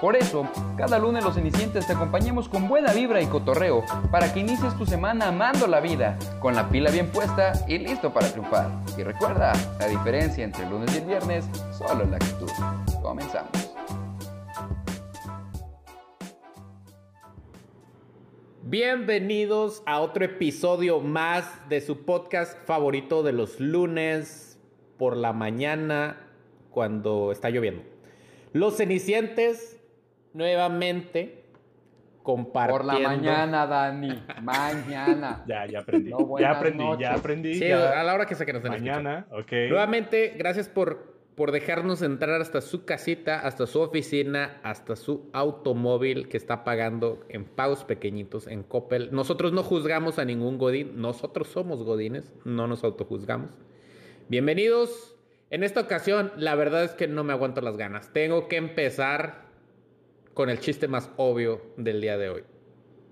Por eso, cada lunes los cenicientes te acompañamos con buena vibra y cotorreo para que inicies tu semana amando la vida, con la pila bien puesta y listo para triunfar. Y recuerda, la diferencia entre el lunes y el viernes solo es la actitud. Comenzamos. Bienvenidos a otro episodio más de su podcast favorito de los lunes por la mañana cuando está lloviendo. Los Cenicientes nuevamente compartiendo. Por la mañana, Dani. Mañana. Ya, ya aprendí. No, ya aprendí, noches. ya aprendí. Sí, ya. a la hora que sea que nos. Mañana, ok. Nuevamente, gracias por, por dejarnos entrar hasta su casita, hasta su oficina, hasta su automóvil que está pagando en pagos pequeñitos en Coppel. Nosotros no juzgamos a ningún Godín, nosotros somos Godines, no nos autojuzgamos. Bienvenidos. En esta ocasión, la verdad es que no me aguanto las ganas. Tengo que empezar con el chiste más obvio del día de hoy.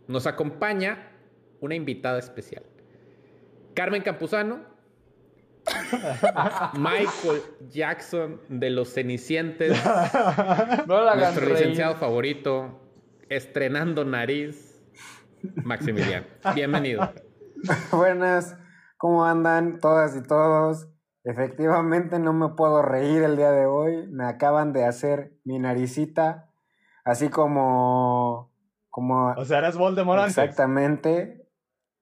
Nos acompaña una invitada especial. Carmen Campuzano, Michael Jackson de los Cenicientes, No la hagan nuestro reír. licenciado favorito, estrenando nariz, Maximiliano. Bienvenido. Buenas, ¿cómo andan todas y todos? Efectivamente no me puedo reír el día de hoy. Me acaban de hacer mi naricita, así como... como O sea, eres Voldemort antes. exactamente.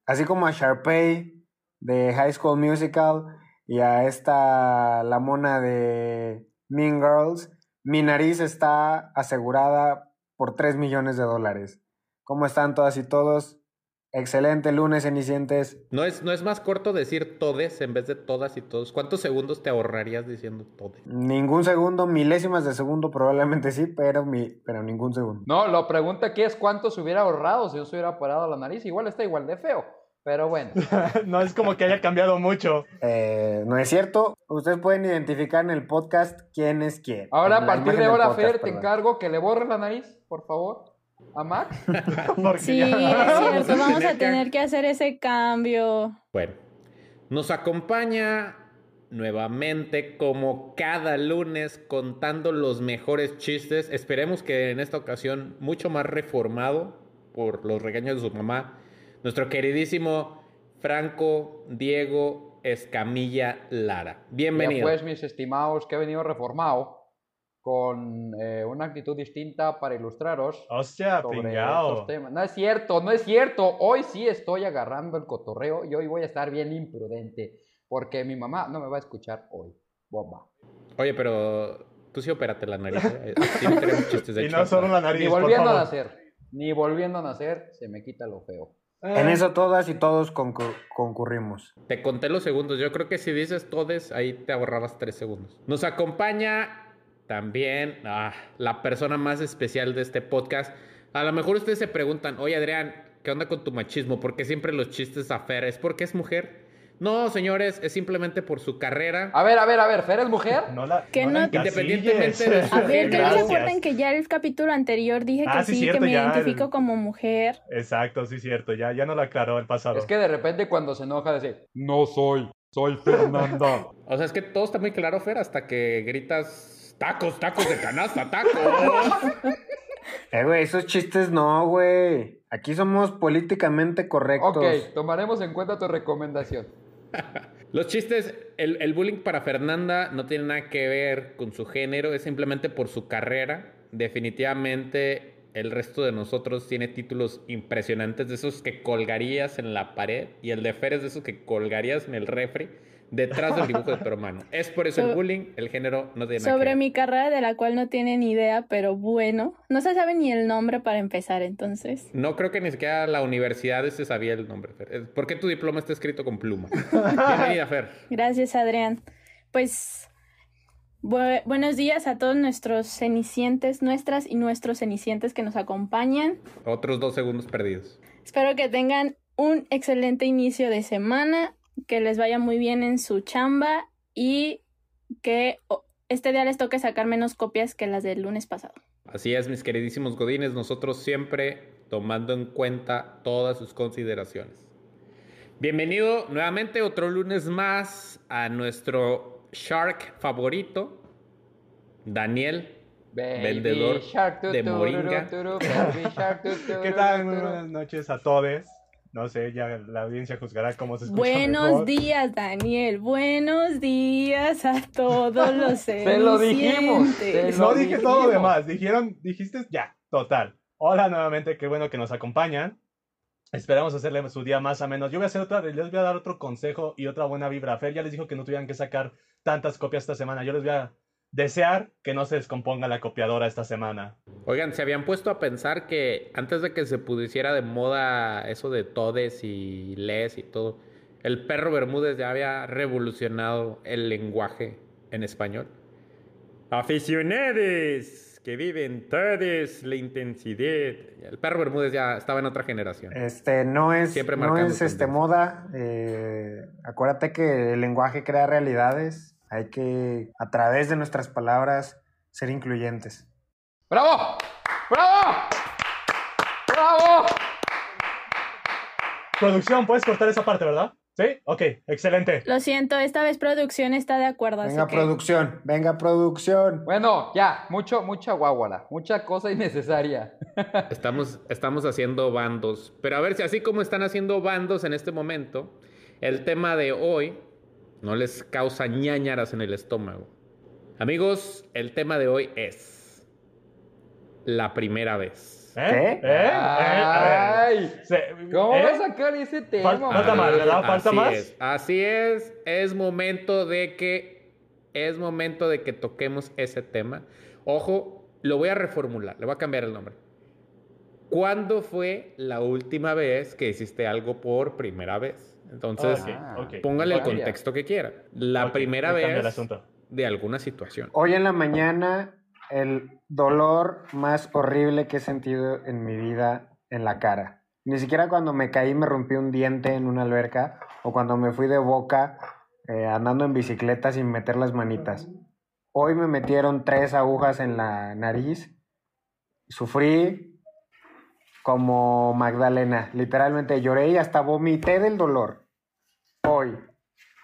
Así como a Sharpay de High School Musical y a esta, la mona de Mean Girls. Mi nariz está asegurada por 3 millones de dólares. ¿Cómo están todas y todos? Excelente lunes, cenicientes. ¿No es, ¿No es más corto decir todes en vez de todas y todos? ¿Cuántos segundos te ahorrarías diciendo tode? Ningún segundo, milésimas de segundo probablemente sí, pero, mi, pero ningún segundo. No, la pregunta aquí es cuánto se hubiera ahorrado si yo se hubiera parado la nariz. Igual está igual de feo. Pero bueno. no es como que haya cambiado mucho. Eh, no es cierto. Ustedes pueden identificar en el podcast quién es quién. Ahora, a partir de ahora, podcast, Fer, te encargo que le borres la nariz, por favor, a Max. Sí, ya- es Vamos cierto. a Vamos tener a que- tener que hacer ese cambio. Bueno, nos acompaña nuevamente como cada lunes contando los mejores chistes. Esperemos que en esta ocasión mucho más reformado por los regaños de su mamá. Nuestro queridísimo Franco Diego Escamilla Lara. Ya Bienvenido. pues, mis estimados, que he venido reformado con eh, una actitud distinta para ilustraros Hostia, sobre pingao. estos temas. No es cierto, no es cierto. Hoy sí estoy agarrando el cotorreo y hoy voy a estar bien imprudente porque mi mamá no me va a escuchar hoy. Bomba. Oye, pero tú sí opérate la nariz. ¿eh? Sí, tenemos chistes de Y hecho. no solo la nariz, Ni por volviendo a nacer, ni volviendo a nacer, se me quita lo feo. En eso todas y todos concur- concurrimos. Te conté los segundos. Yo creo que si dices todes, ahí te ahorrabas tres segundos. Nos acompaña también ah, la persona más especial de este podcast. A lo mejor ustedes se preguntan, oye Adrián, ¿qué onda con tu machismo? ¿Por qué siempre los chistes a Fer? ¿Es porque es mujer? No, señores, es simplemente por su carrera. A ver, a ver, a ver, ¿Fer es mujer? No la, Que no. Independientemente de su- A ver, que no se acuerdan que ya el capítulo anterior dije que Ah, sí, sí, cierto, que me identifico el- como mujer. Exacto, sí, cierto. Ya, ya no lo aclaró el pasado. Es que de repente cuando se enoja dice, no soy, soy Fernanda. O sea, es que todo está muy claro, Fer, hasta que gritas tacos, tacos de canasta, tacos. Eh, güey, esos chistes no, güey. Aquí somos políticamente correctos. ok, tomaremos en cuenta tu recomendación. Los chistes, el, el bullying para Fernanda no tiene nada que ver con su género, es simplemente por su carrera. Definitivamente el resto de nosotros tiene títulos impresionantes, de esos que colgarías en la pared, y el de Fer es de esos que colgarías en el refri, detrás del dibujo de tu hermano. Es por eso el bullying, el género no tiene que Sobre ver. mi carrera de la cual no tienen idea, pero bueno, no se sabe ni el nombre para empezar, entonces. No creo que ni siquiera la universidad se sabía el nombre, Fer. ¿Por qué tu diploma está escrito con pluma? Bienvenida, Fer. Gracias, Adrián. Pues bu- buenos días a todos nuestros cenicientes, nuestras y nuestros cenicientes que nos acompañan. Otros dos segundos perdidos. Espero que tengan un excelente inicio de semana, que les vaya muy bien en su chamba y que este día les toque sacar menos copias que las del lunes pasado. Así es, mis queridísimos godines, nosotros siempre tomando en cuenta todas sus consideraciones. Bienvenido nuevamente otro lunes más a nuestro Shark favorito, Daniel, Baby vendedor shark, tu, de moringa. tu, tu, baby shark, tu, tu, ¿Qué tal? Muy buenas noches a todos. No sé, ya la audiencia juzgará cómo se escucha Buenos mejor. días, Daniel. Buenos días a todos los Se lo dijimos, se No Lo dije todo lo dijimos. demás. Dijeron, dijiste ya, total. Hola nuevamente, qué bueno que nos acompañan. Esperamos hacerle su día más o menos. Yo voy a hacer otra, les voy a dar otro consejo y otra buena vibra. Fer ya les dijo que no tuvieran que sacar tantas copias esta semana. Yo les voy a desear que no se descomponga la copiadora esta semana. Oigan, se habían puesto a pensar que antes de que se pusiera de moda eso de todes y les y todo, el perro Bermúdez ya había revolucionado el lenguaje en español. Aficionados que viven todes la intensidad. El perro Bermúdez ya estaba en otra generación. Este, no es, Siempre no es este, moda. eh, acuérdate que el lenguaje crea realidades. Hay que, a través de nuestras palabras, ser incluyentes. ¡Bravo! ¡Bravo! ¡Bravo! Producción, puedes cortar esa parte, ¿verdad? ¿Sí? Ok, excelente. Lo siento, esta vez producción está de acuerdo. así Venga, que- producción, venga, producción. Bueno, ya, mucho, mucha guaguara, mucha cosa innecesaria. Estamos, estamos haciendo bandos. Pero a ver si así como están haciendo bandos en este momento, el tema de hoy no les causa ñañaras en el estómago. Amigos, el tema de hoy es la primera vez. ¿Eh? ¿Eh? ¿Eh? Ay, ¿Cómo ¿eh? vas a sacar ese tema? Falta- más, ¿verdad? ¿Falta así más? Es, así es, es momento de que es momento de que toquemos ese tema. Ojo, lo voy a reformular, le voy a cambiar el nombre. ¿Cuándo fue la última vez que hiciste algo por primera vez? Entonces, póngale el contexto que quiera. La primera el vez asunto. de alguna situación. Hoy en la mañana, el dolor más horrible que he sentido en mi vida en la cara. Ni siquiera cuando me caí me rompí un diente en una alberca o cuando me fui de boca eh, andando en bicicleta sin meter las manitas. Hoy me metieron tres agujas en la nariz. Sufrí como Magdalena. Literalmente lloré y hasta vomité del dolor. Hoy.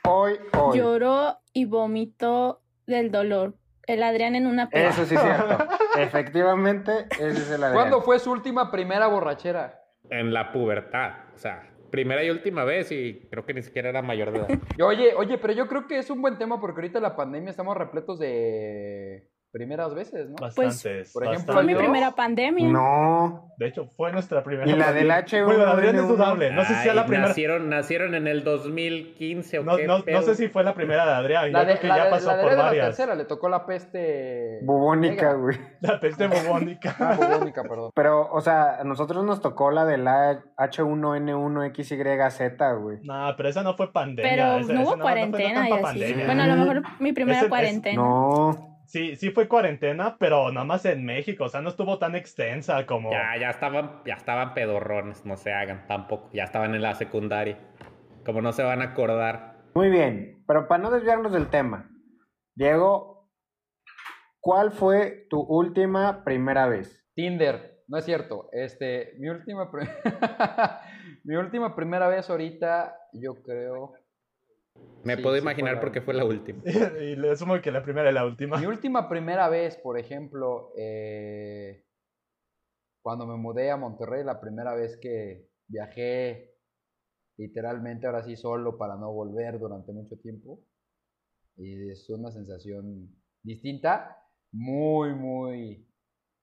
Hoy, hoy. Lloró y vomitó del dolor. El Adrián en una peda. Eso sí es cierto. Efectivamente, ese es el Adrián. ¿Cuándo fue su última primera borrachera? En la pubertad. O sea, primera y última vez y creo que ni siquiera era mayor de edad. Oye, oye, pero yo creo que es un buen tema porque ahorita la pandemia estamos repletos de primeras veces, ¿no? Bastantes. por ejemplo, Fue mi primera pandemia. No. De hecho, fue nuestra primera. Y la del pandemia. H1N1. Bueno, Adrián es dudable. No sé si Ay, la primera. Nacieron, nacieron en el 2015 o No, qué no, no sé si fue la primera de Adrián. La Yo de, creo que la ya de- pasó la de por de la varias. tercera le tocó la peste... Bubónica, güey. La peste bubónica. Ah, bubónica, perdón. Pero, o sea, a nosotros nos tocó la de la H1N1XYZ, güey. No, pero esa no fue pandemia. Pero esa- no esa hubo fue cuarentena y tanta así. pandemia. Bueno, a lo mejor mi primera Ese- es- cuarentena. No. Sí, sí fue cuarentena, pero nada más en México. O sea, no estuvo tan extensa como. Ya, ya estaban, ya estaban pedorrones, no se hagan tampoco. Ya estaban en la secundaria. Como no se van a acordar. Muy bien. Pero para no desviarnos del tema, Diego, ¿cuál fue tu última primera vez? Tinder, no es cierto. Este, mi última, mi última primera vez ahorita, yo creo. Me Sí, puedo sí imaginar fue la porque fue la última. y le asumo que la primera y la última. Mi última primera vez, por ejemplo, eh, cuando me mudé a Monterrey, la primera vez que viajé literalmente ahora sí solo para no volver durante mucho tiempo. Y es una sensación distinta, muy, muy,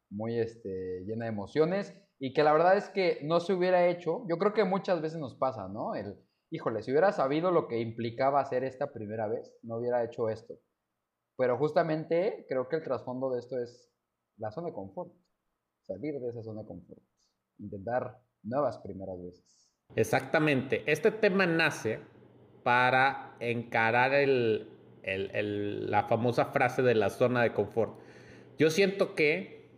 muy este, llena de emociones y que la verdad es que no se hubiera hecho. Yo creo que muchas veces nos pasa, ¿no? El, híjole, si hubiera sabido lo que implicaba hacer esta primera vez, no hubiera hecho esto. Pero justamente creo que el trasfondo de esto es la zona de confort. Salir de esa zona de confort. Intentar nuevas primeras veces. Exactamente. Este tema nace para encarar el, la famosa frase de la zona de confort. Yo siento que,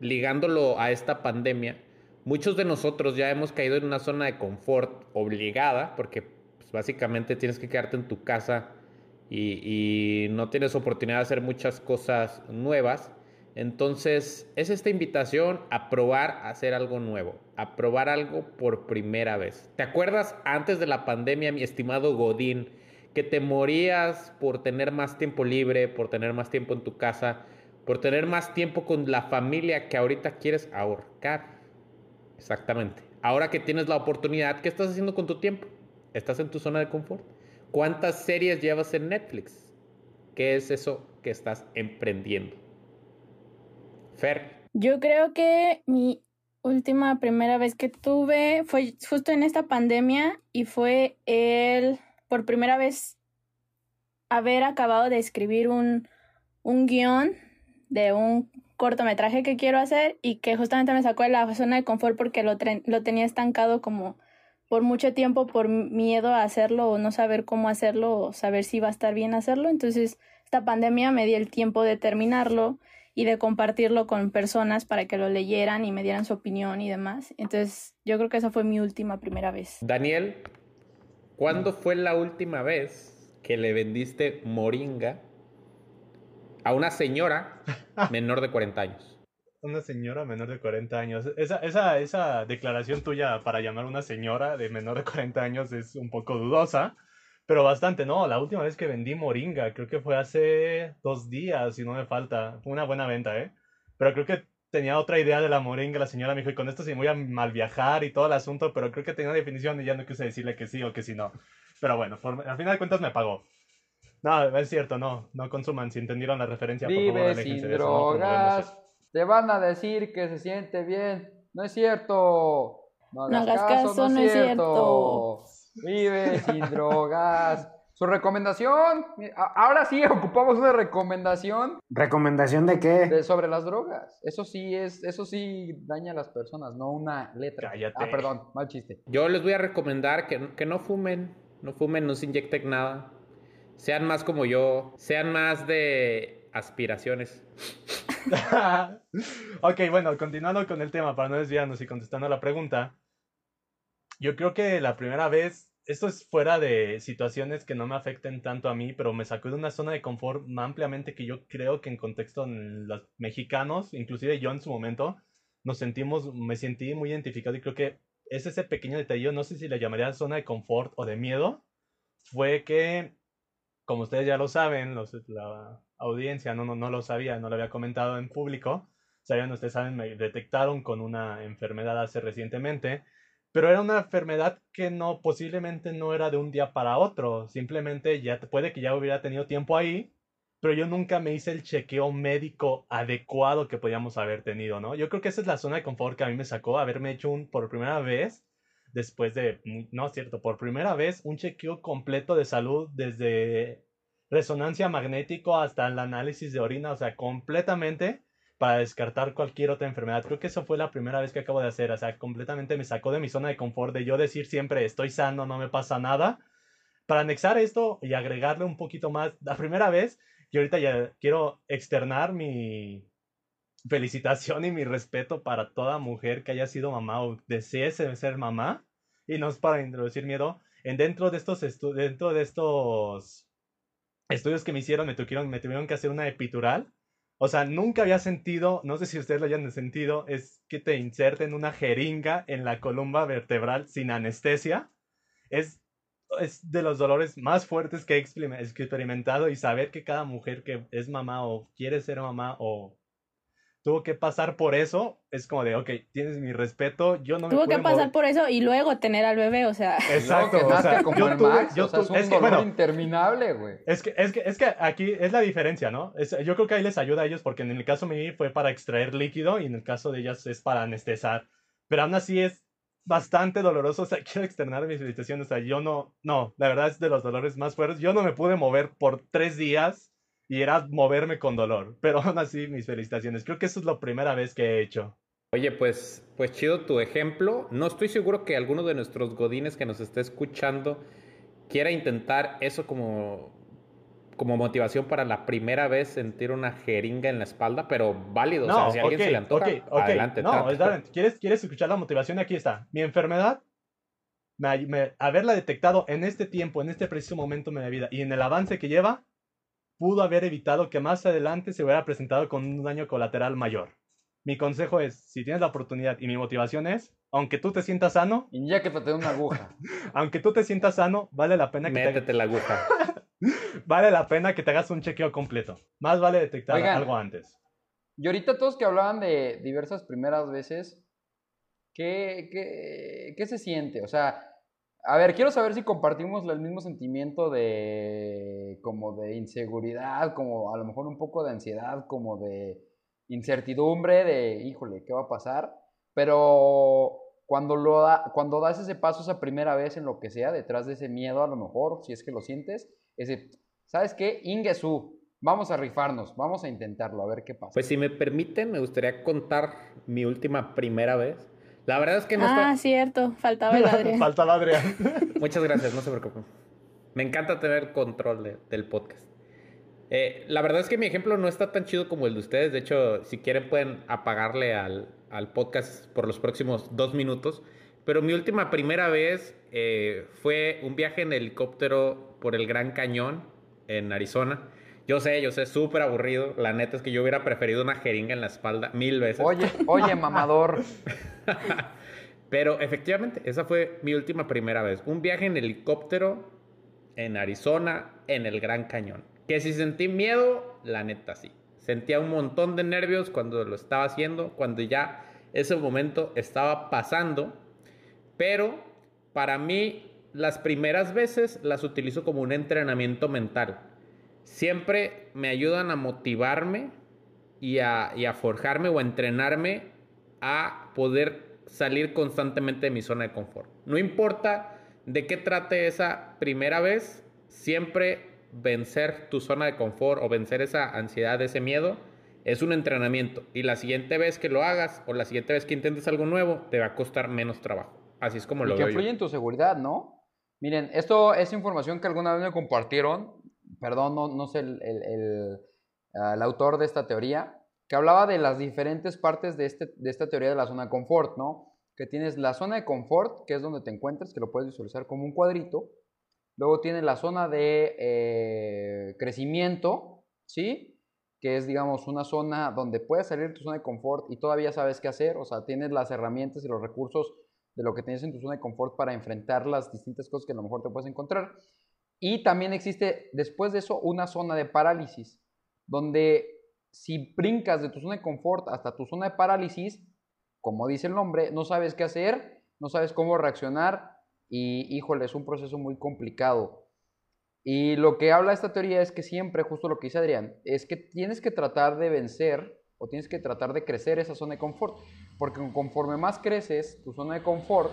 ligándolo a esta pandemia, muchos de nosotros ya hemos caído en una zona de confort obligada, porque pues, básicamente tienes que quedarte en tu casa y, y no tienes oportunidad de hacer muchas cosas nuevas. Entonces, es esta invitación a probar a hacer algo nuevo, a probar algo por primera vez. ¿Te acuerdas antes de la pandemia, mi estimado Godín, que te morías por tener más tiempo libre, por tener más tiempo en tu casa, por tener más tiempo con la familia que ahorita quieres ahorcar? Exactamente. Ahora que tienes la oportunidad, ¿qué estás haciendo con tu tiempo? ¿Estás en tu zona de confort? ¿Cuántas series llevas en Netflix? ¿Qué es eso que estás emprendiendo? Fer. Yo creo que mi última primera vez que tuve fue justo en esta pandemia y fue el por primera vez haber acabado de escribir un, un guion de un cortometraje que quiero hacer y que justamente me sacó de la zona de confort porque lo, lo tenía estancado como por mucho tiempo por miedo a hacerlo o no saber cómo hacerlo o saber si va a estar bien hacerlo. Entonces, esta pandemia me dio el tiempo de terminarlo y de compartirlo con personas para que lo leyeran y me dieran su opinión y demás. Entonces, yo creo que esa fue mi última primera vez. Daniel, ¿cuándo fue la última vez que le vendiste moringa a una señora menor de 40 años? Una señora menor de 40 años. Esa, esa, esa declaración tuya para llamar a una señora de menor de 40 años es un poco dudosa, pero bastante, ¿no? La última vez que vendí moringa, creo que fue hace dos días, si no me falta. Fue una buena venta, ¿eh? Pero creo que tenía otra idea de la moringa, la señora me dijo, y con esto sí voy a mal viajar y todo el asunto, pero creo que tenía una definición y ya no quise decirle que sí o que sí no. Pero bueno, al final de cuentas me pagó. No, es cierto, no, no consuman, si entendieron la referencia, por favor, sin drogas. Te van a decir que se siente bien. No es cierto. No hagas, caso, no, es cierto. Vive sin drogas. Su recomendación. Ahora sí ocupamos una recomendación. ¿Recomendación de qué? sobre las drogas. Eso sí es, eso sí daña a las personas, no una letra. Cállate. Ah, perdón, mal chiste. Yo les voy a recomendar que, que no fumen, no fumen, no se inyecten nada. Sean más como yo, sean más de aspiraciones. ok, bueno, continuando con el tema, para no desviarnos y contestando a la pregunta. Yo creo que la primera vez, esto es fuera de situaciones que no me afecten tanto a mí, pero me sacó de una zona de confort ampliamente que yo creo que en contexto en los mexicanos, inclusive yo en su momento, nos sentimos, me sentí muy identificado y creo que es ese pequeño detalle, no sé si le llamaría zona de confort o de miedo, fue que, como ustedes ya lo saben, los, la, audiencia, no, no, no lo sabía, no lo había comentado en público. Sabían, ustedes saben, me detectaron con una enfermedad hace recientemente, pero era una enfermedad que no, posiblemente no era de un día para otro, simplemente ya puede que ya hubiera tenido tiempo ahí, pero yo nunca me hice el chequeo médico adecuado que podíamos haber tenido, ¿no? Yo creo que esa es la zona de confort que a mí me sacó, haberme hecho un, por primera vez, después de, no es cierto, por primera vez, un chequeo completo de salud desde resonancia magnético hasta el análisis de orina, o sea, completamente para descartar cualquier otra enfermedad. Creo que eso fue la primera vez que acabo de hacer, o sea, completamente me sacó de mi zona de confort de yo decir siempre estoy sano, no me pasa nada. Para anexar esto y agregarle un poquito más, la primera vez, y ahorita ya quiero externar mi felicitación y mi respeto para toda mujer que haya sido mamá o desee ser mamá, y no es para introducir miedo, en dentro de estos, dentro de estos estudios que me hicieron me tuvieron, me tuvieron que hacer una epidural. O sea, nunca había sentido, no sé si ustedes lo hayan sentido, es que te inserten una jeringa en la columna vertebral sin anestesia. Es, es de los dolores más fuertes que he experimentado y saber que cada mujer que es mamá o quiere ser mamá o tuvo que pasar por eso, es como de, ok, tienes mi respeto, yo no Tuvo que pasar por eso y luego tener al bebé, o sea. Exacto, o sea, como yo tuve, yo es un dolor interminable, güey. Es que, es, que, es que aquí es la diferencia, ¿no? Es, yo creo que ahí les ayuda a ellos porque en el caso mío fue para extraer líquido y en el caso de ellas es para anestesiar. Pero aún así es bastante doloroso, o sea, quiero externar mi felicitación, o sea, yo no, no, la verdad es de los dolores más fuertes, yo no me pude mover por tres días y era moverme con dolor. Pero aún así, mis felicitaciones. Creo que eso es la primera vez que he hecho. Oye, pues, pues chido tu ejemplo. No estoy seguro que alguno de nuestros godines que nos esté escuchando quiera intentar eso como, como motivación para la primera vez sentir una jeringa en la espalda, pero válido. No, o sea, si a alguien se le antoja, adelante. No, ¿Quieres, ¿Quieres escuchar la motivación? Aquí está. Mi enfermedad me- me- haberla detectado en este tiempo, en este preciso momento de mi vida y en el avance que lleva, pudo haber evitado que más adelante se hubiera presentado con un daño colateral mayor. Mi consejo es, si tienes la oportunidad y mi motivación es, aunque tú te sientas sano, Inyéctate una aguja. aunque tú te sientas sano, vale la pena que te, Métete la aguja. vale la pena que te hagas un chequeo completo. Más vale detectar Oigan. algo antes. Y ahorita todos que hablaban de diversas primeras veces, ¿qué, qué, qué se siente? O sea, a ver, quiero saber si compartimos el mismo sentimiento de como de inseguridad, como a lo mejor un poco de ansiedad, como de incertidumbre, de híjole, ¿qué va a pasar? Pero cuando, lo da- cuando das ese paso esa primera vez en lo que sea, detrás de ese miedo a lo mejor, si es que lo sientes, ese, ¿sabes qué? Ingesu, vamos a rifarnos, vamos a intentarlo, a ver qué pasa. Pues si me permiten, me gustaría contar mi última primera vez. La verdad es que no ah, está... cierto, faltaba el Adrián. Faltaba Adrián. Muchas gracias, no se preocupen. Me encanta tener control de- del podcast. Eh, la verdad es que mi ejemplo no está tan chido como el de ustedes. De hecho, si quieren pueden apagarle al, al podcast por los próximos dos minutos. Pero mi última primera vez eh, fue un viaje en helicóptero por el Gran Cañón en Arizona. Yo sé, yo sé, súper aburrido. La neta es que yo hubiera preferido una jeringa en la espalda mil veces. Oye, oye, mamador. Pero efectivamente, esa fue mi última primera vez. Un viaje en helicóptero en Arizona, en el Gran Cañón. Que si sentí miedo, la neta sí. Sentía un montón de nervios cuando lo estaba haciendo, cuando ya ese momento estaba pasando. Pero para mí, las primeras veces las utilizo como un entrenamiento mental. Siempre me ayudan a motivarme y a, y a forjarme o a entrenarme a poder salir constantemente de mi zona de confort. No importa de qué trate esa primera vez, siempre vencer tu zona de confort o vencer esa ansiedad, ese miedo, es un entrenamiento. Y la siguiente vez que lo hagas o la siguiente vez que intentes algo nuevo, te va a costar menos trabajo. Así es como Y lo que veo yo. influye en tu seguridad, ¿no? Miren, esto es información que alguna vez me compartieron, perdón, no, no sé el, el- ah, el autor de esta teoría, que hablaba de las diferentes partes de, este, de esta teoría de la zona de confort, ¿no? Que tienes la zona de confort, que es donde te encuentras, que lo puedes visualizar como un cuadrito. Luego tienes la zona de eh, crecimiento, ¿sí? Que es, digamos, una zona donde puedes salir de tu zona de confort y todavía sabes qué hacer, o sea, tienes las herramientas y los recursos de lo que tienes en tu zona de confort para enfrentar las distintas cosas que a lo mejor te puedes encontrar. Y también existe, después de eso, una zona de parálisis, donde si brincas de tu zona de confort hasta tu zona de parálisis, como dice el nombre, no sabes qué hacer, no sabes cómo reaccionar y, híjole, es un proceso muy complicado. Y lo que habla esta teoría es que siempre, justo lo que dice Adrián, es que tienes que tratar de vencer o tienes que tratar de crecer esa zona de confort. Porque conforme más creces tu zona de confort,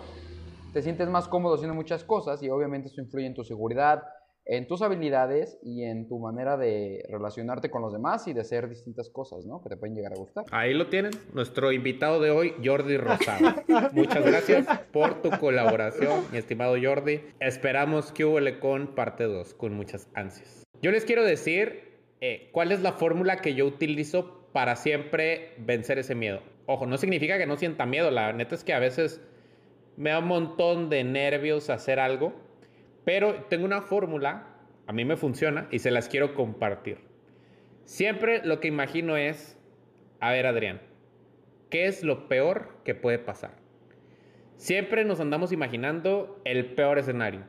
te sientes más cómodo haciendo muchas cosas y obviamente eso influye en tu seguridad, en tus habilidades y en tu manera de relacionarte con los demás y de hacer distintas cosas, ¿no? Que te pueden llegar a gustar. Ahí lo tienen, nuestro invitado de hoy, Jordi Rosado. Muchas gracias por tu colaboración, mi estimado Jordi. Esperamos que hubo con parte 2 con muchas ansias. Yo les quiero decir eh, cuál es la fórmula que yo utilizo para siempre vencer ese miedo. Ojo, no significa que no sienta miedo, la neta es que a veces me da un montón de nervios hacer algo, pero tengo una fórmula, a mí me funciona y se las quiero compartir. Siempre lo que imagino es, a ver Adrián, ¿qué es lo peor que puede pasar? Siempre nos andamos imaginando el peor escenario.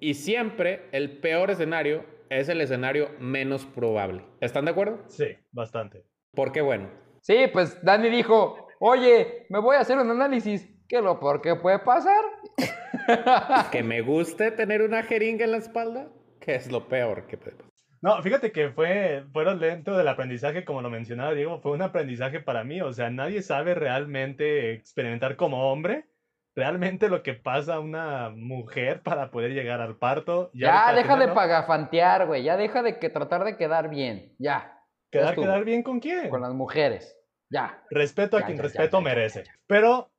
Y siempre el peor escenario es el escenario menos probable. ¿Están de acuerdo? Sí, bastante. Porque bueno, Sí, pues Dani dijo, oye, me voy a hacer un análisis. ¿Qué es lo peor que puede pasar? que me guste tener una jeringa en la espalda, que es lo peor que puede pasar. No, fíjate que fue, fueron lento del aprendizaje, como lo mencionaba Diego, fue un aprendizaje para mí. O sea, nadie sabe realmente experimentar como hombre, realmente lo que pasa a una mujer para poder llegar al parto. Ya, para deja de pagafantear, güey. Ya deja de que tratar de quedar bien. Ya. Ya ¿Quedar, quedar bien con quién? Con las mujeres. Ya. Respeto a Ya, quien ya, ya, respeto ya, ya, merece. ya, ya. Pero,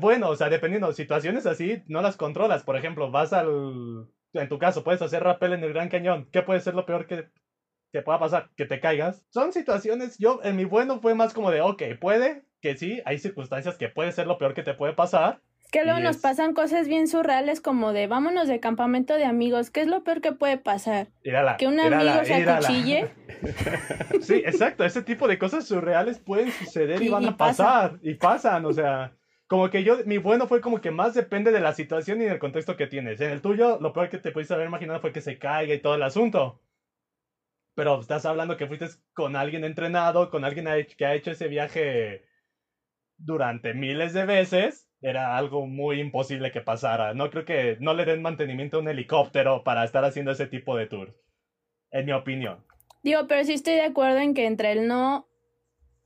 bueno, o sea, dependiendo, situaciones así no las controlas. Por ejemplo, vas al... En tu caso, puedes hacer rappel en el Gran Cañón. ¿Qué puede ser lo peor que, que pueda pasar? Que te caigas. Son situaciones, yo en mi bueno fue más como de, ok, puede que sí, hay circunstancias que puede ser lo peor que te puede pasar. Que luego nos es- pasan cosas bien surreales como de vámonos de campamento de amigos. ¿Qué es lo peor que puede pasar? Que un amigo se acuchille. Sí, exacto. Ese tipo de cosas surreales pueden suceder y, Y- van y a pasa. pasar. Y pasan, o sea. Como que yo, mi bueno fue como que más depende de la situación y del contexto que tienes. En el tuyo, lo peor que te pudiste haber imaginado fue que se caiga y todo el asunto. Pero estás hablando que fuiste con alguien entrenado, con alguien que ha hecho ese viaje durante miles de veces. Era algo muy imposible que pasara. No creo que no le den mantenimiento a un helicóptero para estar haciendo ese tipo de tours. En mi opinión. Digo, pero sí estoy de acuerdo en que entre el no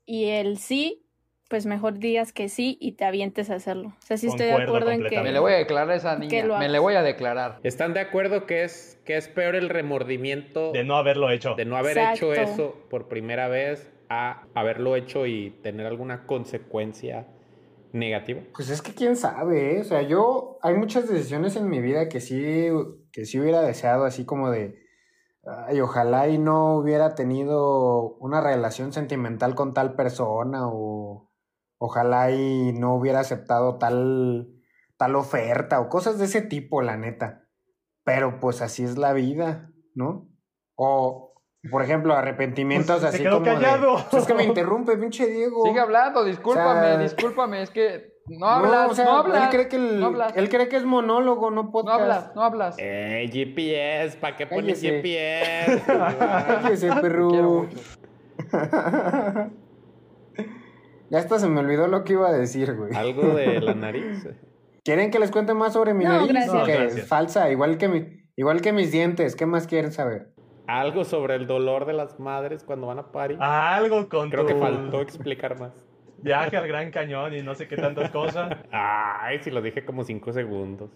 y el sí, pues mejor digas que sí y te avientes a hacerlo. O sea, sí estoy de acuerdo en que... Me le voy a declarar a esa Que niña. lo Me le voy a declarar. ¿Están de acuerdo que es, que es peor el remordimiento De no haberlo hecho. de no haber Exacto. hecho eso por primera vez a haberlo hecho y tener alguna consecuencia negativa? Pues es que quién sabe, ¿eh? O sea, yo hay muchas decisiones en mi vida que sí, que sí hubiera deseado, así como de, ay, ojalá y no hubiera tenido una relación sentimental con tal persona o ojalá y no hubiera aceptado tal, tal oferta o cosas de ese tipo, la neta. Pero pues así es la vida, ¿no? O, por ejemplo, arrepentimientos Pues, se así quedó como de, callado. "Pues es que me interrumpe, pinche Diego. Sigue hablando, discúlpame, O sea- discúlpame, es que no hablas, no, o sea, hablas. Él cree, que el- no hablas. él cree que es monólogo, no No podcast. hablas, no hablas. Eh, GPS, ¿para qué pones. GPS? Cállese, perro. ya hasta se me olvidó lo que iba a decir, güey. Algo de la nariz. ¿Quieren que les cuente más sobre mi No, nariz? gracias. No, gracias. Es falsa, igual que, mi, igual que mis dientes. ¿Qué más quieren saber? Algo sobre el dolor de las madres cuando van a París. Algo con Creo tu que faltó explicar más. viaje al Gran Cañón y no sé qué tantas cosas. Ay, si lo dije como cinco segundos.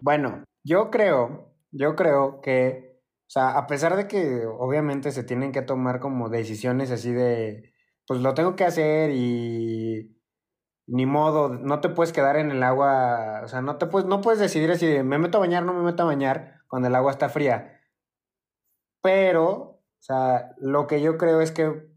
Bueno, yo creo, yo creo que, o sea, a pesar de que obviamente se tienen que tomar como decisiones así de, pues lo tengo que hacer y ni modo, no te puedes quedar en el agua, o sea, no te puedes, no puedes decidir así de, me meto a bañar, no me meto a bañar cuando el agua está fría. Pero, o sea, lo que yo creo es que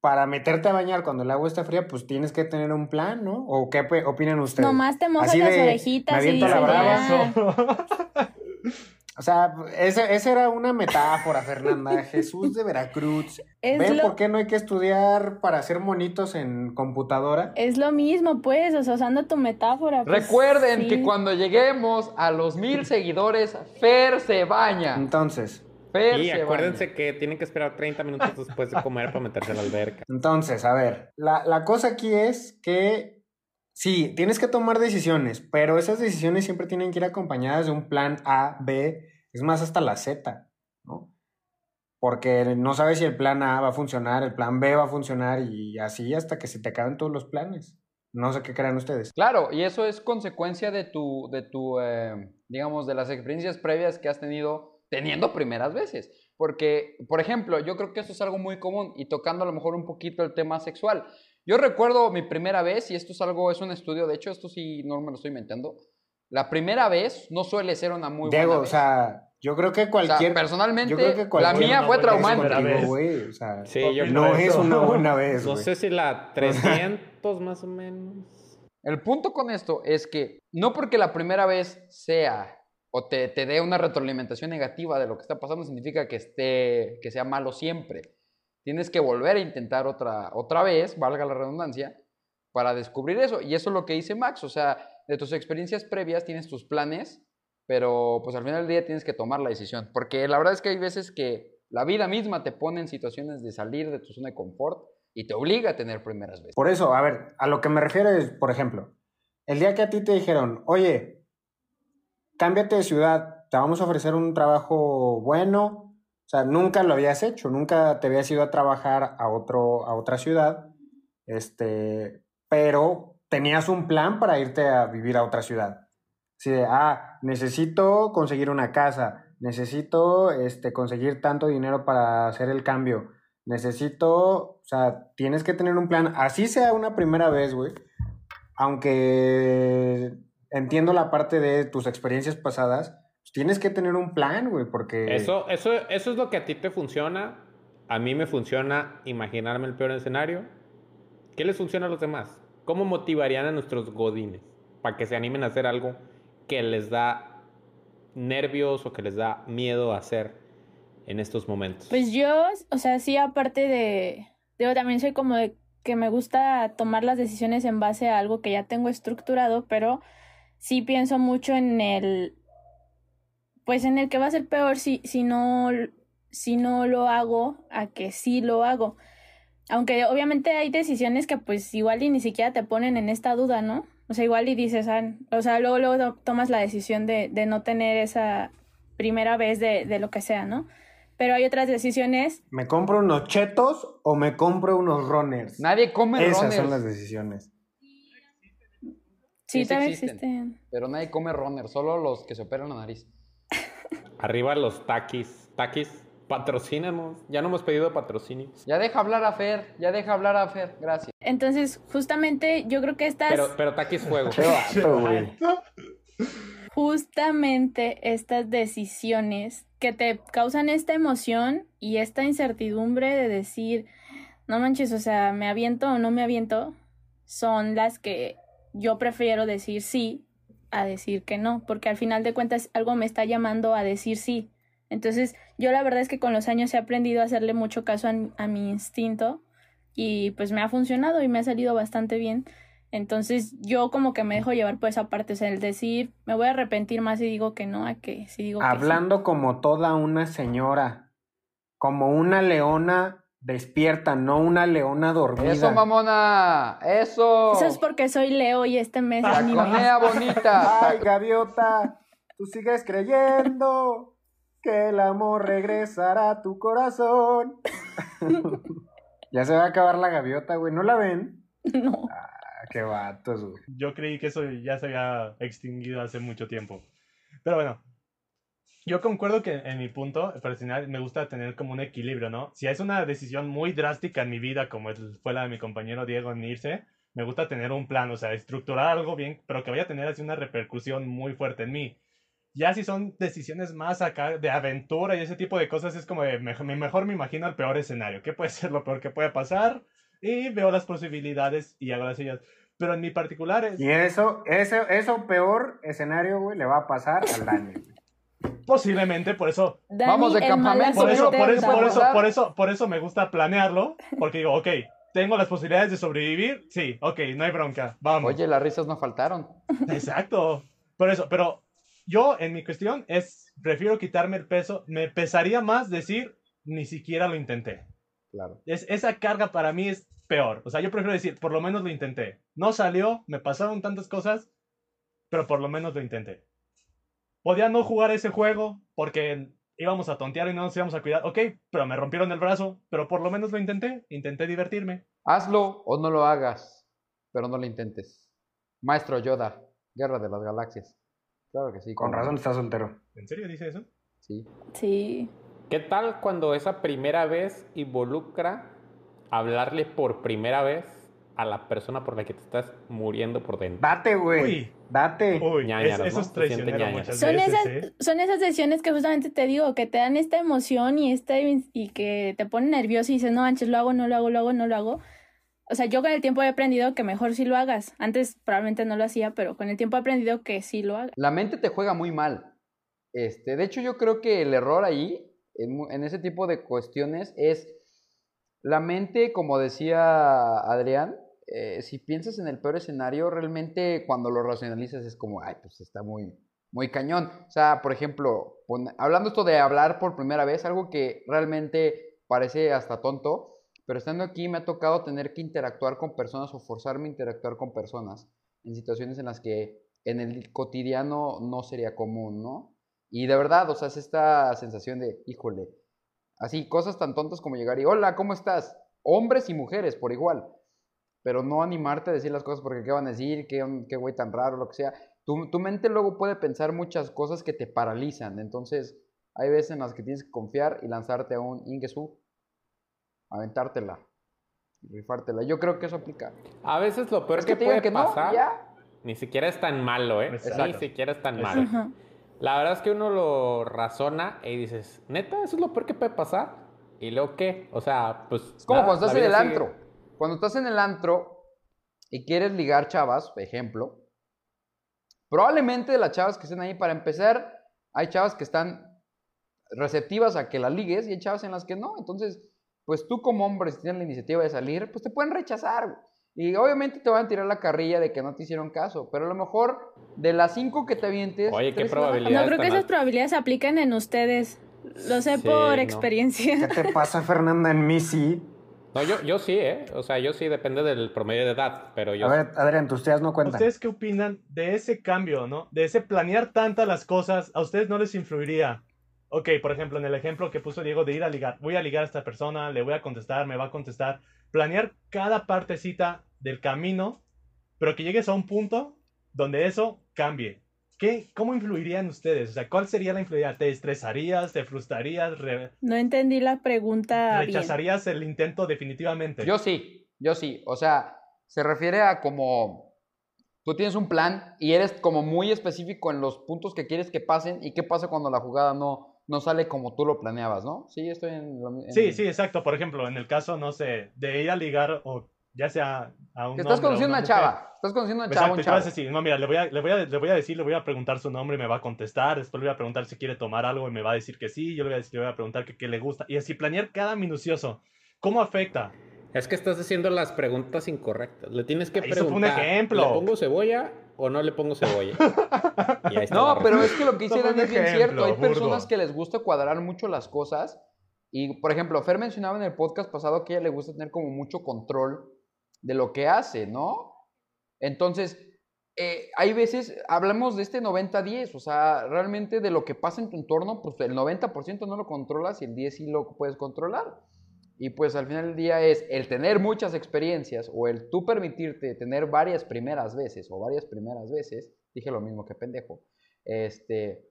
para meterte a bañar cuando el agua está fría, pues tienes que tener un plan, ¿no? ¿O qué opinan ustedes? Nomás te mojas Así las de, me orejitas y aviento dices, la brava. O sea, esa, esa era una metáfora, Fernanda. Jesús de Veracruz. Es ¿Ven lo- por qué no hay que estudiar para hacer monitos en computadora? Es lo mismo, pues, o sea, usando tu metáfora. pues, Recuerden sí. que cuando lleguemos a los mil seguidores, Fer se baña. Entonces, Fer Y se acuérdense baña. que tienen que esperar 30 minutos después de comer para meterse a la alberca. entonces, a ver, la, la cosa aquí es que sí, tienes que tomar decisiones, pero esas decisiones siempre tienen que ir acompañadas de un plan A, B, es más hasta la Z, ¿no? Porque no sabes si el plan A va a funcionar, el plan B va a funcionar y así hasta que se te acaben todos los planes. No sé qué crean ustedes. Claro, y eso es consecuencia de tu, de tu, eh, digamos, de las experiencias previas que has tenido teniendo primeras veces. Porque, por ejemplo, yo creo que eso es algo muy común y tocando a lo mejor un poquito el tema sexual. Yo recuerdo mi primera vez, y esto es algo, es un estudio, de hecho esto sí no me lo estoy inventando. La primera vez no suele ser una muy Diego, buena o vez. sea, yo creo que O sea, cualquier... personalmente, yo creo que la cualquier mía no fue güey, o sea, Sí, yo no eso. es una buena vez, No güey. sé si la 300 más o menos. El punto con esto es que no porque la primera vez sea o te, te dé una retroalimentación negativa de lo que está pasando significa que, esté, que sea malo siempre. Tienes que volver a intentar otra, otra vez, valga la redundancia, para descubrir eso. Y eso es lo que dice Max. O sea, de tus experiencias previas tienes tus planes, pero pues al final del día tienes que tomar la decisión. Porque la verdad es que hay veces que la vida misma te pone en situaciones de salir de tu zona de confort y te obliga a tener primeras veces. Por eso, a ver, a lo que me refiero es, por ejemplo, el día que a ti te dijeron, oye, cámbiate de ciudad, te vamos a ofrecer un trabajo bueno, o sea, nunca lo habías hecho, nunca te habías ido a trabajar a, otro, a otra ciudad, este, pero tenías un plan para irte a vivir a otra ciudad. Así de, ah, necesito conseguir una casa, necesito este, conseguir tanto dinero para hacer el cambio, necesito, o sea, tienes que tener un plan, así sea una primera vez, güey, aunque entiendo la parte de tus experiencias pasadas, tienes que tener un plan, güey, porque... Eso, eso, eso es lo que a ti te funciona. A mí me funciona imaginarme el peor escenario. ¿Qué les funciona a los demás? ¿Cómo motivarían a nuestros godines? para que se animen a hacer algo que les da nervios o que les da miedo a hacer en estos momentos? Pues yo, o sea, sí, aparte de, yo también soy como de que me gusta tomar las decisiones en base a algo que ya tengo estructurado, pero sí pienso mucho en el, pues en el que va a ser peor si, si no, si no lo hago a que sí lo hago. Aunque obviamente hay decisiones que pues igual y ni siquiera te ponen en esta duda, ¿no? O sea, igual y dices, ah, o sea, luego, luego tomas la decisión de, de no tener esa primera vez de, de lo que sea, ¿no? Pero hay otras decisiones. ¿Me compro unos chetos o me compro unos runners? Nadie come Esas runners. son las decisiones. Sí, sí también existen. existen. Pero nadie come runners, solo los que se operan la nariz. Arriba los taquis. Taquis, patrocínanos. Ya no hemos pedido patrocinio. Ya deja hablar a Fer, ya deja hablar a Fer, gracias. Entonces, justamente yo creo que estas, Pero, pero taquis fuego. Justamente estas decisiones que te causan esta emoción y esta incertidumbre de decir, no manches, o sea, me aviento o no me aviento, son las que yo prefiero decir sí a decir que no, porque al final de cuentas algo me está llamando a decir sí. Entonces, yo la verdad es que con los años he aprendido a hacerle mucho caso a, a mi instinto y pues me ha funcionado y me ha salido bastante bien. Entonces yo como que me dejo llevar por esa parte, o sea, el decir, me voy a arrepentir más si digo que no, a que si digo que sí. Hablando como toda una señora, como una leona despierta, no una leona dormida. Eso, mamona, eso. Eso es porque soy Leo y este mes es mi mes. conea bonita. Ay, gaviota, tú sigues creyendo que el amor regresará a tu corazón. ya se va a acabar la gaviota, güey. ¿No la ven? No. Ah, qué vatos, güey. Yo creí que eso ya se había extinguido hace mucho tiempo. Pero bueno, yo concuerdo que en mi punto personal me gusta tener como un equilibrio, ¿no? Si es una decisión muy drástica en mi vida, como fue la de mi compañero Diego en irse, me gusta tener un plan, o sea, estructurar algo bien, pero que vaya a tener así una repercusión muy fuerte en mí. Ya si son decisiones más acá de aventura y ese tipo de cosas, es como de, mejor, mejor me imagino el peor escenario. ¿Qué puede ser lo peor que puede pasar? Y veo las posibilidades y hago las ellas. Pero en mi particular es... Y eso, eso, eso peor escenario, güey, le va a pasar al Dani. Posiblemente, por eso, Dani, Vamos de campamento, por eso, por eso, por eso, por eso me gusta planearlo, porque digo, ok, tengo las posibilidades de sobrevivir, sí, ok, no hay bronca, vamos. Oye, las risas no faltaron. Exacto, por eso, pero yo en mi cuestión es, prefiero quitarme el peso, me pesaría más decir, ni siquiera lo intenté. Claro. Es, esa carga para mí es peor, o sea, yo prefiero decir, por lo menos lo intenté. No salió, me pasaron tantas cosas, pero por lo menos lo intenté. Podía no jugar ese juego porque íbamos a tontear y no nos íbamos a cuidar. Ok, pero me rompieron el brazo, pero por lo menos lo intenté. Intenté divertirme. Hazlo o no lo hagas, pero no lo intentes. Maestro Yoda, Guerra de las Galaxias. Claro que sí. Con cómo no. razón está soltero. ¿En serio dice eso? Sí. Sí. ¿Qué tal cuando esa primera vez involucra hablarle por primera vez a la persona por la que te estás muriendo por dentro? Date, güey. Date. Uy, Ñañaras, es- eso ¿no? Se muchas Son veces, esas, ¿eh? son esas decisiones que justamente te digo, que te dan esta emoción y este y que te ponen nervioso y dices, no manches, lo hago, no lo hago, lo hago, no lo hago. O sea, yo con el tiempo he aprendido que mejor sí lo hagas. Antes probablemente no lo hacía, pero con el tiempo he aprendido que sí lo hagas. La mente te juega muy mal. Este, de hecho, yo creo que el error ahí, en, en ese tipo de cuestiones, es la mente, como decía Adrián, eh, si piensas en el peor escenario, realmente cuando lo racionalizas es como, ay, pues está muy, muy cañón. O sea, por ejemplo, hablando esto de hablar por primera vez, algo que realmente parece hasta tonto, pero estando aquí me ha tocado tener que interactuar con personas o forzarme a interactuar con personas en situaciones en las que en el cotidiano no sería común, ¿no? Y de verdad, o sea, es esta sensación de, híjole, así, cosas tan tontas como llegar y, hola, ¿cómo estás? Hombres y mujeres, por igual. Pero no animarte a decir las cosas porque qué van a decir, qué, qué güey tan raro, lo que sea. Tu, tu mente luego puede pensar muchas cosas que te paralizan. Entonces, hay veces en las que tienes que confiar y lanzarte a un Ingesu, aventártela, rifártela. Yo creo que eso aplica. A veces lo peor Es que, que puede que no, pasar ya. ni siquiera es tan malo, ¿eh? Exacto. Ni siquiera es tan Exacto. malo. Ajá. La verdad es que uno lo razona y dices, neta, eso es lo peor que puede pasar. ¿Y luego qué? O sea, pues. Es como nada, cuando estás en el sigue. antro. Cuando estás en el antro y quieres ligar chavas, por ejemplo, Probablemente las chavas que estén ahí, para empezar, hay chavas que están receptivas a que las ligues y hay chavas en las que no. Entonces, pues tú como hombre, si tienes la iniciativa de salir, pues te pueden rechazar. Y obviamente te van a tirar la carrilla de que no te hicieron caso, pero a lo mejor de las cinco que te avientes... Oye, ¿qué tres se van a probabilidad? No creo que esas probabilidades aplican en ustedes. Lo sé Sí, por no. experiencia. ¿Qué te pasa, Fernanda? En mí sí. No, yo, yo sí, ¿eh? O sea, yo sí, depende del promedio de edad, pero yo A ver, Adrián, tus tías no cuentan. ¿Ustedes qué opinan de ese cambio, no? De ese planear tantas las cosas, ¿a ustedes no les influiría? Ok, por ejemplo, en el ejemplo que puso Diego de ir a ligar, voy a ligar a esta persona, le voy a contestar, me va a contestar. Planear cada partecita del camino, pero que llegues a un punto donde eso cambie. ¿Qué, ¿Cómo influirían ustedes? O sea, ¿cuál sería la influencia? ¿Te estresarías? ¿Te frustrarías? Re- No entendí la pregunta bien. ¿Rechazarías el intento definitivamente? Yo sí, yo sí. O sea, se refiere a como tú tienes un plan y eres como muy específico en los puntos que quieres que pasen y qué pasa cuando la jugada no, no sale como tú lo planeabas, ¿no? Sí, estoy en... lo en- Sí, sí, exacto. Por ejemplo, en el caso, no sé, de ir a ligar o ya sea a un estás conociendo a una chava. Estás conociendo a una Exacto, chava, un vas a chavo. decir, no, mira, le voy, a, le, voy a, le voy a decir, le voy a preguntar su nombre y me va a contestar, después le voy a preguntar si quiere tomar algo y me va a decir que sí, yo le voy a, decir, le voy a preguntar que qué le gusta, y así planear cada minucioso. ¿Cómo afecta? Es que estás haciendo las preguntas incorrectas. Le tienes que Ah, eso fue un preguntar. ejemplo. ¿Le pongo cebolla o no le pongo cebolla? Y ahí está la No, pero es que lo que dice Toma Dani un es bien ejemplo, cierto. Hay burdo. personas que les gusta cuadrar mucho las cosas. Y, por ejemplo, Fer mencionaba en el podcast pasado que a ella le gusta tener como mucho control de lo que hace, ¿no? Entonces, eh, hay veces, hablamos de este 90-10, o sea, realmente de lo que pasa en tu entorno, pues el 90% no lo controlas y el 10% sí lo puedes controlar. Y pues al final del día es el tener muchas experiencias o el tú permitirte tener varias primeras veces o varias primeras veces, dije lo mismo que pendejo, este,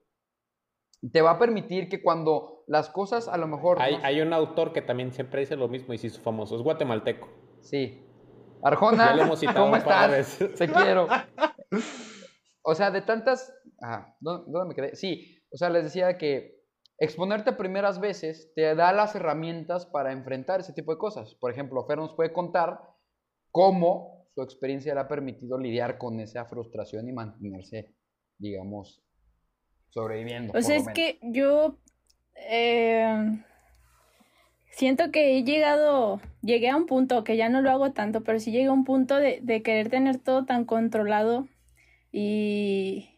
te va a permitir que cuando las cosas a lo mejor... Hay, no- hay un autor que también siempre dice lo mismo y se hizo famoso. Es guatemalteco. Sí. Arjona, Ya lo hemos citado ¿cómo estás? Te quiero. O sea, de tantas... Ah, ¿dó- ¿dónde me quedé? Sí, o sea, les decía que exponerte primeras veces te da las herramientas para enfrentar ese tipo de cosas. Por ejemplo, Fer nos puede contar cómo su experiencia le ha permitido lidiar con esa frustración y mantenerse, digamos, sobreviviendo. O sea, es que yo eh, siento que he llegado, llegué a un punto que ya no lo hago tanto, pero sí llegué a un punto de, de querer tener todo tan controlado y,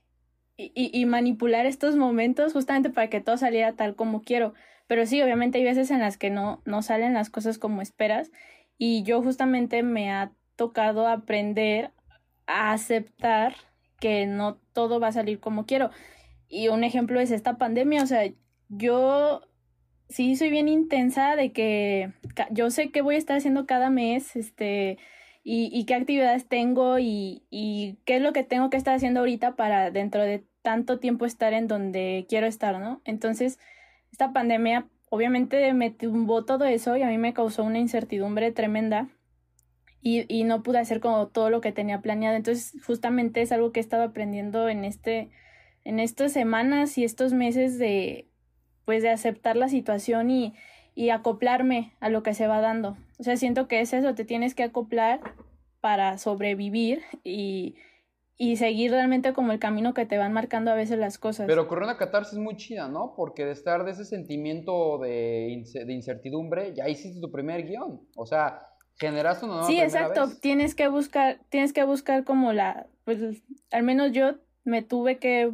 y, y manipular estos momentos justamente para que todo saliera tal como quiero. Pero sí, obviamente hay veces en las que no, no salen las cosas como esperas y yo justamente me ha tocado aprender a aceptar que no todo va a salir como quiero. Y un ejemplo es esta pandemia, o sea, yo sí soy bien intensa de que yo sé qué voy a estar haciendo cada mes, este, y, y qué actividades tengo y, y qué es lo que tengo que estar haciendo ahorita para dentro de tanto tiempo estar en donde quiero estar, ¿no? Entonces, esta pandemia obviamente me tumbó todo eso y a mí me causó una incertidumbre tremenda y, y no pude hacer todo lo que tenía planeado. Entonces, justamente es algo que he estado aprendiendo en este, en estas semanas y estos meses de, pues, de aceptar la situación y, y acoplarme a lo que se va dando. O sea, siento que es eso, te tienes que acoplar para sobrevivir y, y seguir realmente como el camino que te van marcando a veces las cosas. Pero ocurrió una catarsis muy chida, ¿no? Porque de estar de ese sentimiento de, de incertidumbre, ya hiciste tu primer guion. O sea, generaste una nueva Sí, exacto. vez. Tienes que buscar, tienes que buscar como la, pues al menos yo me tuve que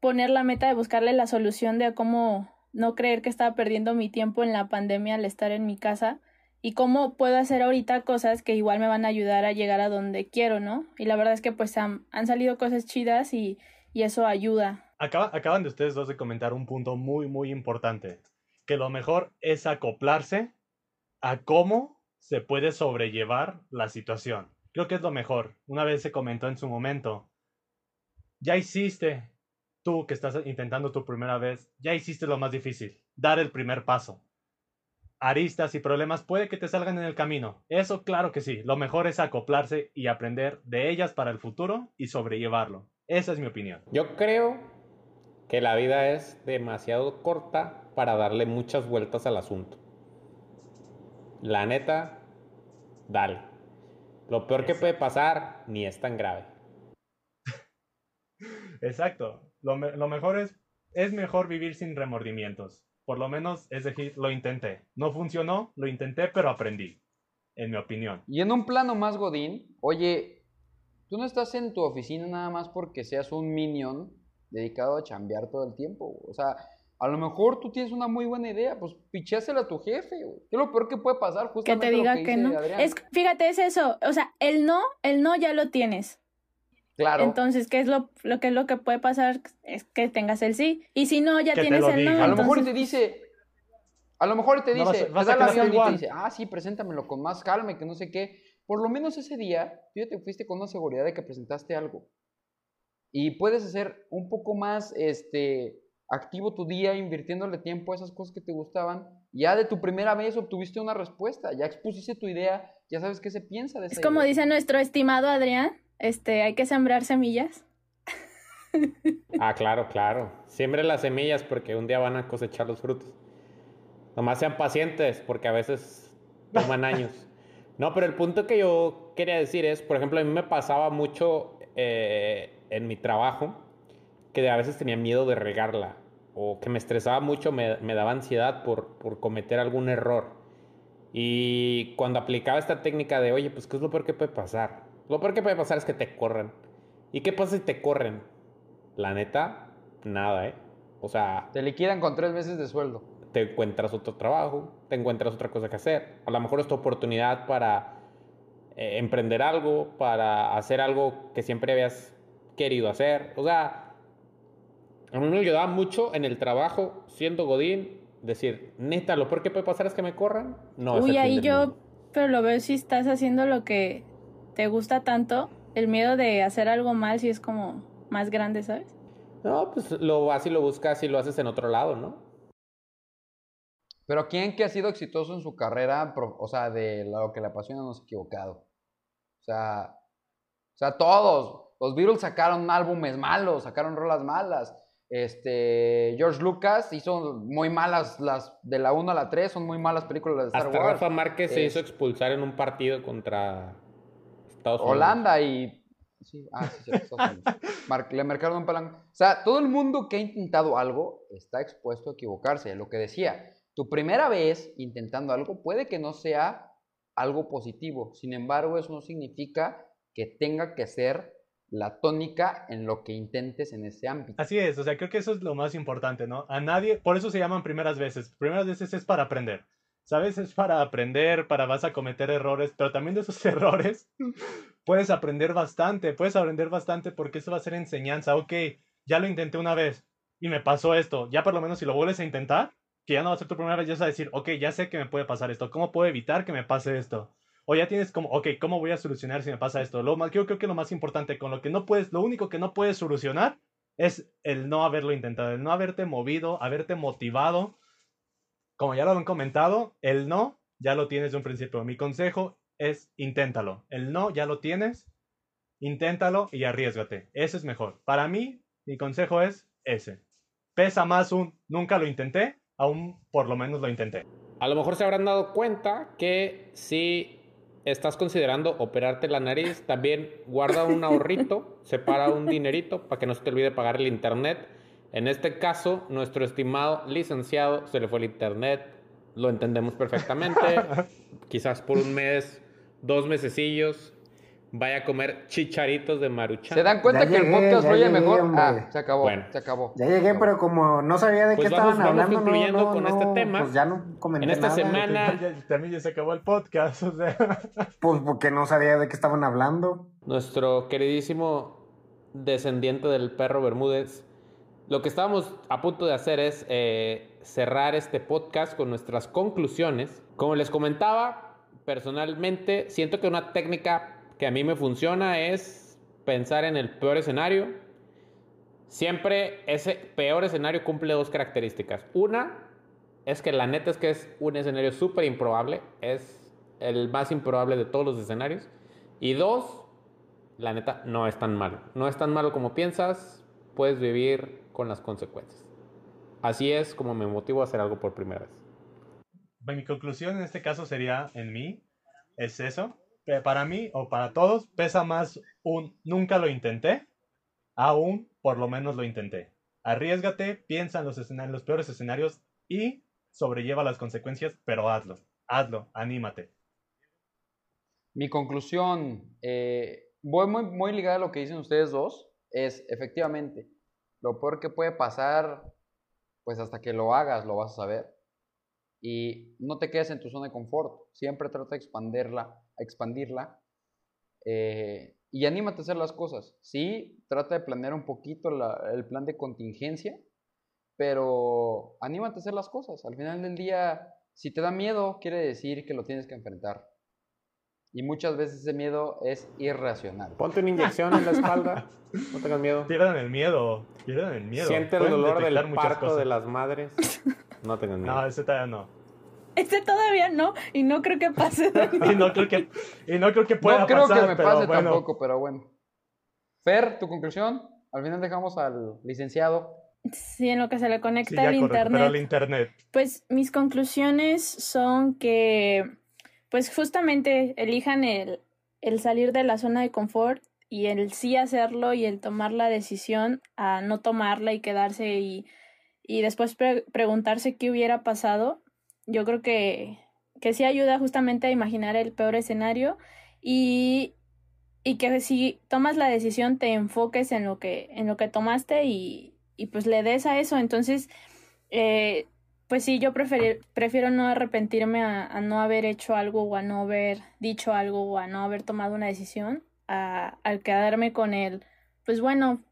poner la meta de buscarle la solución de cómo no creer que estaba perdiendo mi tiempo en la pandemia al estar en mi casa y cómo puedo hacer ahorita cosas que igual me van a ayudar a llegar a donde quiero, ¿no? Y la verdad es que pues han, han salido cosas chidas y, y eso ayuda. Acaba- acaban de ustedes dos de comentar un punto muy, muy importante. Que lo mejor es acoplarse a cómo se puede sobrellevar la situación. Creo que es lo mejor. Una vez se comentó en su momento. Ya hiciste, tú que estás intentando tu primera vez, ya hiciste lo más difícil. Dar el primer paso. Aristas y problemas puede que te salgan en el camino. Eso claro que sí. Lo mejor es acoplarse y aprender de ellas para el futuro y sobrellevarlo. Esa es mi opinión. Yo creo que la vida es demasiado corta para darle muchas vueltas al asunto. La neta, dale. Lo peor que puede pasar ni es tan grave. Exacto. Lo, me- lo mejor es, es mejor vivir sin remordimientos. Por lo menos, es decir, lo intenté. No funcionó, lo intenté, pero aprendí. En mi opinión. Y en un plano más godín, oye, tú no estás en tu oficina nada más porque seas un minion dedicado a chambear todo el tiempo. O sea, a lo mejor tú tienes una muy buena idea, pues pichásela a tu jefe. güey. ¿Qué es lo peor que puede pasar? Que Justamente te lo diga que, que, dice no. Adrián. Es, fíjate, es eso. O sea, el no, el no ya lo tienes. Claro. Entonces, ¿qué es lo, lo que es lo que puede pasar? Es que tengas el sí. Y si no, ya Que tienes el diga. no. a lo mejor te dice, a lo mejor y te No vas a- dice, vas te a da el avión y te igual. dice, ah, sí, preséntamelo con más calma y que no sé qué. Por lo menos ese día, tú ya te fuiste con una seguridad de que presentaste algo. Y puedes hacer un poco más, este, activo tu día, invirtiéndole tiempo a esas cosas que te gustaban. Ya de tu primera vez obtuviste una respuesta, ya expusiste tu idea, ya sabes qué se piensa de esa Es como idea. dice nuestro estimado Adrián, este, hay que sembrar semillas. Ah, claro, claro. Siempre las semillas porque un día van a cosechar los frutos. Nomás sean pacientes porque a veces toman años. No, pero el punto que yo quería decir es, por ejemplo, a mí me pasaba mucho eh, en mi trabajo que a veces tenía miedo de regarla o que me estresaba mucho, me, me daba ansiedad por, por cometer algún error. Y cuando aplicaba esta técnica de, oye, pues, ¿qué es lo peor que puede pasar? Lo peor que puede pasar es que te corran. ¿Y qué pasa si te corren? La neta, nada, ¿eh? O sea, Te liquidan con tres meses de sueldo. te encuentras otro trabajo, te encuentras otra cosa que hacer. A lo mejor es tu oportunidad para eh, emprender algo, para hacer algo que siempre habías querido hacer. O sea, a mí me ayudaba mucho en el trabajo, siendo Godín, decir, neta, lo peor que puede pasar es que me corran. No, es el Uy, fin ahí del yo, mundo. pero lo veo si estás haciendo lo que te gusta tanto, el miedo de hacer algo mal si es como más grande, ¿sabes? No, pues lo vas y lo buscas y lo haces en otro lado, ¿no? Pero ¿quién que ha sido exitoso en su carrera, o sea, de lo que le apasiona, no se ha equivocado? O sea, o sea, todos. Los Beatles sacaron álbumes malos, sacaron rolas malas. Este, George Lucas hizo muy malas las de la 1 a la 3, son muy malas películas de Star Hasta Wars. Rafa Márquez se hizo expulsar en un partido contra Estados Unidos. Holanda y. Sí, ah, sí, sí, Estados Unidos. Mar- le marcaron un palanca. O sea, todo el mundo que ha intentado algo está expuesto a equivocarse. Lo que decía, tu primera vez intentando algo puede que no sea algo positivo. Sin embargo, eso no significa que tenga que ser la tónica en lo que intentes en ese ámbito. Así es, o sea, creo que eso es lo más importante, ¿no? A nadie, por eso se llaman primeras veces. Primeras veces es para aprender. ¿Sabes? Es para aprender, para vas a cometer errores, pero también de esos errores puedes aprender bastante, puedes aprender bastante porque eso va a ser enseñanza. Ok, ya lo intenté una vez y me pasó esto, ya por lo menos si lo vuelves a intentar, que ya no va a ser tu primera vez, ya vas a decir, ok, ya sé que me puede pasar esto, ¿cómo puedo evitar que me pase esto? O ya tienes como, ok, ¿cómo voy a solucionar si me pasa esto? Lo más, yo creo que lo más importante con lo que no puedes, lo único que no puedes solucionar es el no haberlo intentado, el no haberte movido, haberte motivado. Como ya lo han comentado, el no ya lo tienes de un principio. Mi consejo es inténtalo. El no ya lo tienes, inténtalo y arriesgate. Ese es mejor. Para mí, mi consejo es ese. Pesa más un nunca lo intenté, aún por lo menos lo intenté. A lo mejor se habrán dado cuenta que si estás considerando operarte la nariz, también guarda un ahorrito, separa un dinerito para que no se te olvide pagar el internet. En este caso, nuestro estimado licenciado se le fue el internet, lo entendemos perfectamente. Quizás por un mes, dos mesecillos, vaya a comer chicharitos de maruchan. ¿Se dan cuenta Ya que el podcast llegué, mejor? hombre. Ah, se acabó, Bueno. se acabó. Ya llegué, pero como no sabía de Pues qué vamos- estaban vamos hablando, no, concluyendo no, con no, este tema. Pues ya no comenté En esta nada. semana- Ya- también ya se acabó el podcast. O sea. Pues porque no sabía de qué estaban hablando. nuestro queridísimo descendiente del perro Bermúdez, lo que estábamos a punto de hacer es eh, cerrar este podcast con nuestras conclusiones. Como les comentaba, personalmente siento que una técnica que a mí me funciona es pensar en el peor escenario. Siempre ese peor escenario cumple dos características. Una es que la neta es que es un escenario súper improbable, es el más improbable de todos los escenarios. Y dos, la neta no es tan malo. No es tan malo como piensas, puedes vivir con las consecuencias. Así es como me motivo a hacer algo por primera vez. Mi conclusión en este caso sería, en mí, es eso. Pe- Para mí o para todos, pesa más un nunca lo intenté a un por lo menos lo intenté. Arriesgate, piensa en los, escenarios, los peores escenarios y sobrelleva las consecuencias, pero hazlo, hazlo, anímate. Mi conclusión, eh, voy muy, muy ligada a lo que dicen ustedes dos, es efectivamente, lo peor que puede pasar, pues hasta que lo hagas lo vas a saber. Y no te quedes en tu zona de confort, siempre trata de expandirla, expandirla eh, y anímate a hacer las cosas. Sí, trata de planear un poquito el plan de contingencia, pero anímate a hacer las cosas. Al final del día, si te da miedo, quiere decir que lo tienes que enfrentar. Y muchas veces ese miedo es irracional. Ponte una inyección en la espalda. No tengas miedo. Pierdan el miedo. Pierdan el miedo. Siente el Pueden dolor del parto cosas. de las madres. No tengas miedo. No, ese todavía no. Este todavía no, y no creo que pase. Y no creo que, y no creo que pueda no creo pasar, que me pase bueno. tampoco, pero bueno. Fer, tu conclusión. Al final dejamos al licenciado. Sí, en lo que se le Sí, conecta ya al correcto, internet. pero el internet. Pues mis conclusiones son que, pues justamente elijan el, el salir de la zona de confort y el sí hacerlo y el tomar la decisión a no tomarla y quedarse y, y después pre- preguntarse qué hubiera pasado. Yo creo que, que sí ayuda justamente a imaginar el peor escenario y, y que si tomas la decisión te enfoques en lo que, en lo que tomaste y, y pues le des a eso. Entonces, eh, pues sí, yo prefiero, prefiero no arrepentirme a, a no haber hecho algo o a no haber dicho algo o a no haber tomado una decisión, a, al quedarme con el, pues bueno,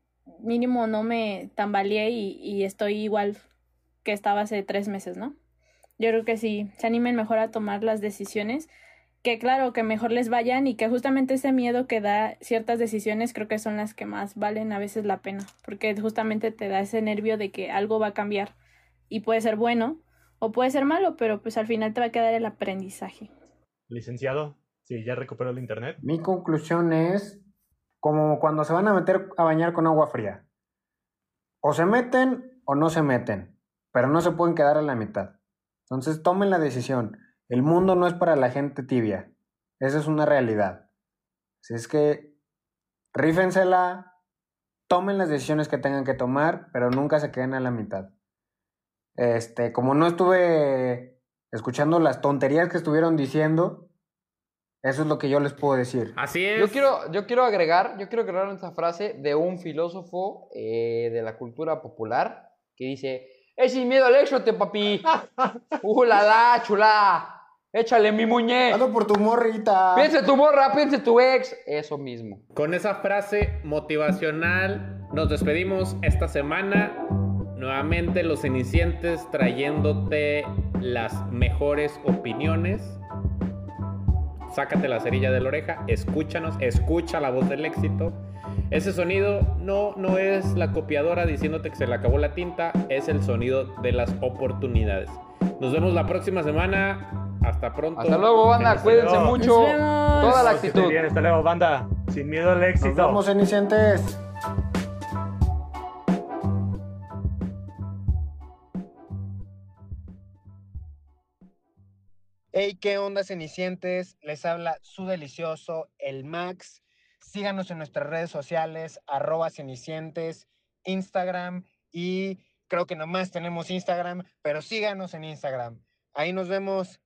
mínimo no me tambaleé y, y estoy igual que estaba hace tres meses, ¿no? Yo creo que sí, se animen mejor a tomar las decisiones, que claro, que mejor les vayan y que justamente ese miedo que da ciertas decisiones creo que son las que más valen a veces la pena, porque justamente te da ese nervio de que algo va a cambiar y puede ser bueno o puede ser malo, pero pues al final te va a quedar el aprendizaje. Licenciado, sí, ya recuperó el internet. Mi conclusión es como cuando se van a meter a bañar con agua fría. O se meten o no se meten, pero no se pueden quedar a la mitad. Entonces tomen la decisión. El mundo no es para la gente tibia. Esa es una realidad. Así es que rífensela, tomen las decisiones que tengan que tomar, pero nunca se queden a la mitad. Este, como no estuve escuchando las tonterías que estuvieron diciendo, eso es lo que yo les puedo decir. Así es. Yo quiero, yo quiero agregar, yo quiero agregar esta frase de un filósofo eh, de la cultura popular que dice, es sin miedo al éxito, papi. Uh, la da, chula. Échale mi muñe. Ando por tu morrita. Piensa en tu morra, piensa en tu ex. Eso mismo. Con esa frase motivacional nos despedimos esta semana. Nuevamente los cenicientes trayéndote las mejores opiniones. Sácate la cerilla de la oreja, escúchanos, escucha la voz del éxito. Ese sonido no, no es la copiadora diciéndote que se le acabó la tinta, es el sonido de las oportunidades. Nos vemos la próxima semana. Hasta pronto. Hasta luego, banda. Cuídense mucho. Nos vemos. Toda la actitud. bien, hasta luego, banda. Sin miedo al éxito. Nos vemos, cenicientes. Hey, ¿qué onda, cenicientes? Les habla su delicioso, el Max. Síganos en nuestras redes sociales, arroba cenicientes, Instagram y creo que nomás tenemos Instagram, pero síganos en Instagram. Ahí nos vemos.